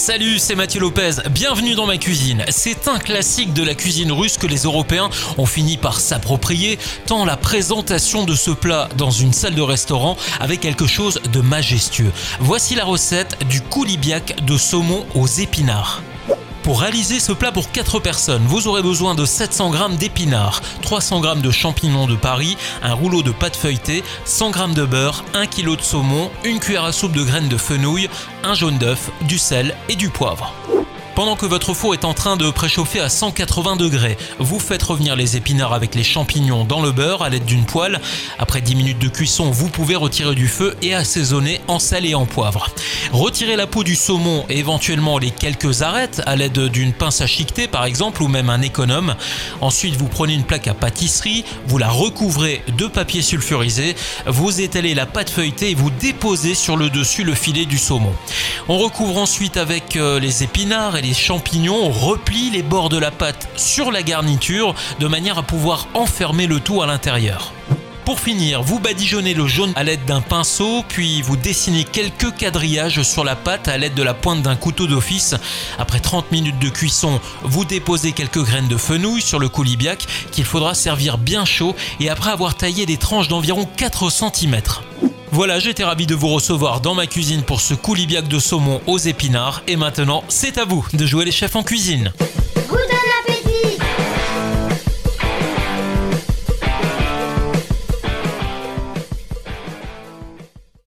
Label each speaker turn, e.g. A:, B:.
A: Salut, c'est Mathieu Lopez, bienvenue dans ma cuisine. C'est un classique de la cuisine russe que les Européens ont fini par s'approprier, tant la présentation de ce plat dans une salle de restaurant avait quelque chose de majestueux. Voici la recette du koulibiak de saumon aux épinards. Pour réaliser ce plat pour 4 personnes, vous aurez besoin de 700 g d'épinards, 300 g de champignons de Paris, un rouleau de pâte feuilletée, 100 g de beurre, 1 kg de saumon, une cuillère à soupe de graines de fenouil, un jaune d'œuf, du sel et du poivre. Pendant que votre four est en train de préchauffer à 180 degrés, vous faites revenir les épinards avec les champignons dans le beurre à l'aide d'une poêle. Après 10 minutes de cuisson, vous pouvez retirer du feu et assaisonner en sel et en poivre. Retirez la peau du saumon et éventuellement les quelques arêtes à l'aide d'une pince à chiqueter par exemple ou même un économe. Ensuite, vous prenez une plaque à pâtisserie, vous la recouvrez de papier sulfurisé, vous étalez la pâte feuilletée et vous déposez sur le dessus le filet du saumon. On recouvre ensuite avec euh, les épinards et les champignons, on replie les bords de la pâte sur la garniture de manière à pouvoir enfermer le tout à l'intérieur. Pour finir, vous badigeonnez le jaune à l'aide d'un pinceau, puis vous dessinez quelques quadrillages sur la pâte à l'aide de la pointe d'un couteau d'office. Après 30 minutes de cuisson, vous déposez quelques graines de fenouil sur le coulibiac qu'il faudra servir bien chaud et après avoir taillé des tranches d'environ 4 cm. Voilà, j'étais ravi de vous recevoir dans ma cuisine pour ce coulibiac de saumon aux épinards et maintenant, c'est à vous de jouer les chefs en cuisine.